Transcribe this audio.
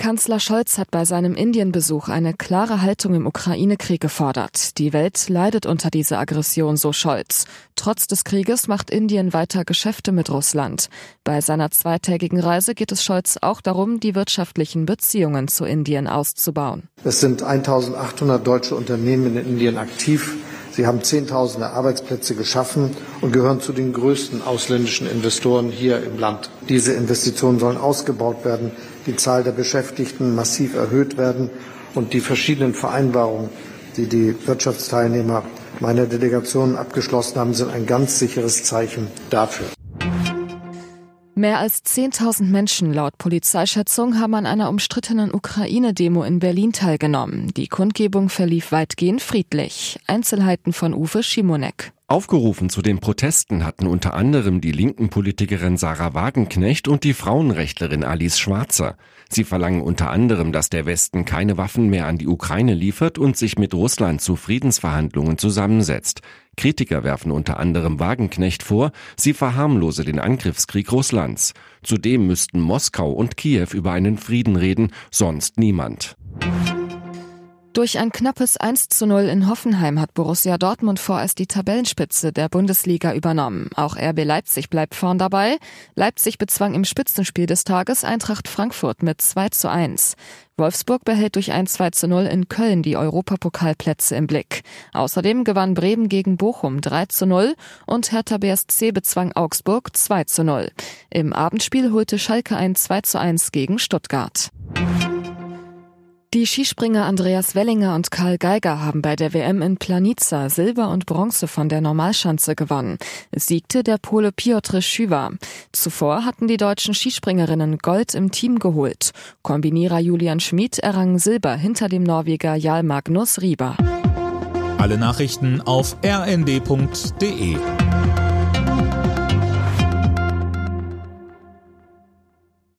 Kanzler Scholz hat bei seinem Indienbesuch eine klare Haltung im Ukraine-Krieg gefordert. Die Welt leidet unter dieser Aggression, so Scholz. Trotz des Krieges macht Indien weiter Geschäfte mit Russland. Bei seiner zweitägigen Reise geht es Scholz auch darum, die wirtschaftlichen Beziehungen zu Indien auszubauen. Es sind 1800 deutsche Unternehmen in Indien aktiv. Sie haben Zehntausende Arbeitsplätze geschaffen und gehören zu den größten ausländischen Investoren hier im Land. Diese Investitionen sollen ausgebaut werden, die Zahl der Beschäftigten massiv erhöht werden und die verschiedenen Vereinbarungen, die die Wirtschaftsteilnehmer meiner Delegation abgeschlossen haben, sind ein ganz sicheres Zeichen dafür. Mehr als 10.000 Menschen laut Polizeischätzung haben an einer umstrittenen Ukraine-Demo in Berlin teilgenommen. Die Kundgebung verlief weitgehend friedlich. Einzelheiten von Uwe Schimonek. Aufgerufen zu den Protesten hatten unter anderem die linken Politikerin Sarah Wagenknecht und die Frauenrechtlerin Alice Schwarzer. Sie verlangen unter anderem, dass der Westen keine Waffen mehr an die Ukraine liefert und sich mit Russland zu Friedensverhandlungen zusammensetzt. Kritiker werfen unter anderem Wagenknecht vor, sie verharmlose den Angriffskrieg Russlands. Zudem müssten Moskau und Kiew über einen Frieden reden, sonst niemand. Durch ein knappes 1 zu 0 in Hoffenheim hat Borussia Dortmund vorerst die Tabellenspitze der Bundesliga übernommen. Auch RB Leipzig bleibt vorn dabei. Leipzig bezwang im Spitzenspiel des Tages Eintracht Frankfurt mit 2 zu 1. Wolfsburg behält durch ein 2 zu 0 in Köln die Europapokalplätze im Blick. Außerdem gewann Bremen gegen Bochum 3 zu 0 und Hertha BSC bezwang Augsburg 2 zu 0. Im Abendspiel holte Schalke ein 2 zu 1 gegen Stuttgart. Die Skispringer Andreas Wellinger und Karl Geiger haben bei der WM in Planica Silber und Bronze von der Normalschanze gewonnen. Es siegte der Pole Piotr Schüwa. Zuvor hatten die deutschen Skispringerinnen Gold im Team geholt. Kombinierer Julian Schmid errang Silber hinter dem Norweger Jarl Magnus Rieber. Alle Nachrichten auf rnd.de